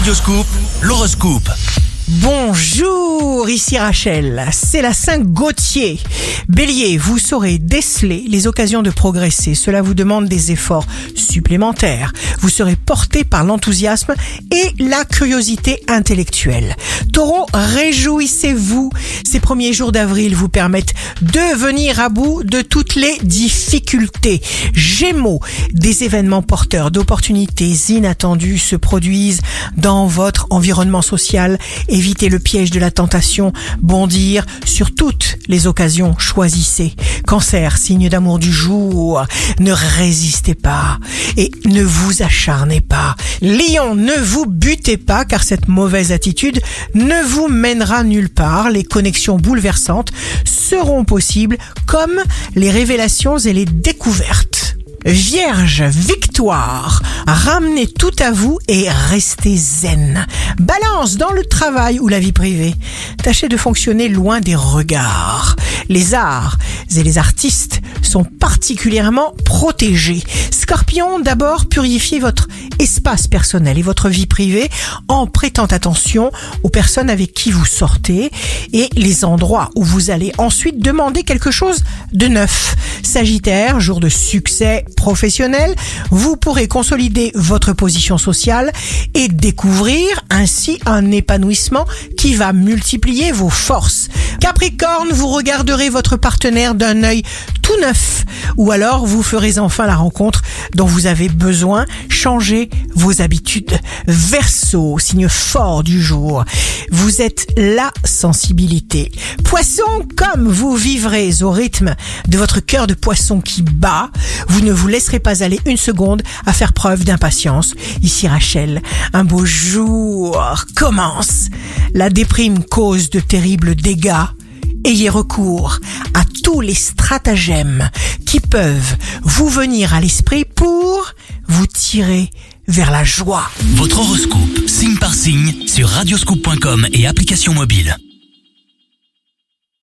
Radioscoop, l'horoscope. Bonjour, ici Rachel, c'est la Saint Gauthier. Bélier, vous saurez déceler les occasions de progresser. Cela vous demande des efforts supplémentaires. Vous serez porté par l'enthousiasme et la curiosité intellectuelle. Taureau, réjouissez-vous. Ces premiers jours d'avril vous permettent de venir à bout de toutes les difficultés. Gémeaux, des événements porteurs d'opportunités inattendues se produisent dans votre environnement social évitez le piège de la tentation, bondir sur toutes les occasions, choisissez. Cancer, signe d'amour du jour, ne résistez pas et ne vous acharnez pas. Lion, ne vous butez pas car cette mauvaise attitude ne vous mènera nulle part. Les connexions bouleversantes seront possibles comme les révélations et les découvertes. Vierge, victoire, ramenez tout à vous et restez zen. Balance dans le travail ou la vie privée. Tâchez de fonctionner loin des regards. Les arts et les artistes sont particulièrement protégés. Scorpion, d'abord purifiez votre espace personnel et votre vie privée en prêtant attention aux personnes avec qui vous sortez et les endroits où vous allez ensuite demander quelque chose de neuf. Sagittaire, jour de succès professionnel, vous pourrez consolider votre position sociale et découvrir ainsi un épanouissement qui va multiplier vos forces. Capricorne, vous regarderez votre partenaire d'un œil tout neuf ou alors vous ferez enfin la rencontre dont vous avez besoin, changez vos habitudes. Verseau, signe fort du jour, vous êtes la sensibilité. Poisson, comme vous vivrez au rythme de votre cœur de poisson qui bat, vous ne vous laisserez pas aller une seconde à faire preuve d'impatience. Ici Rachel, un beau jour commence. La déprime cause de terribles dégâts. Ayez recours à tous les stratagèmes qui peuvent vous venir à l'esprit pour vous tirer vers la joie. Votre horoscope, signe par signe, sur radioscoop.com et application mobile.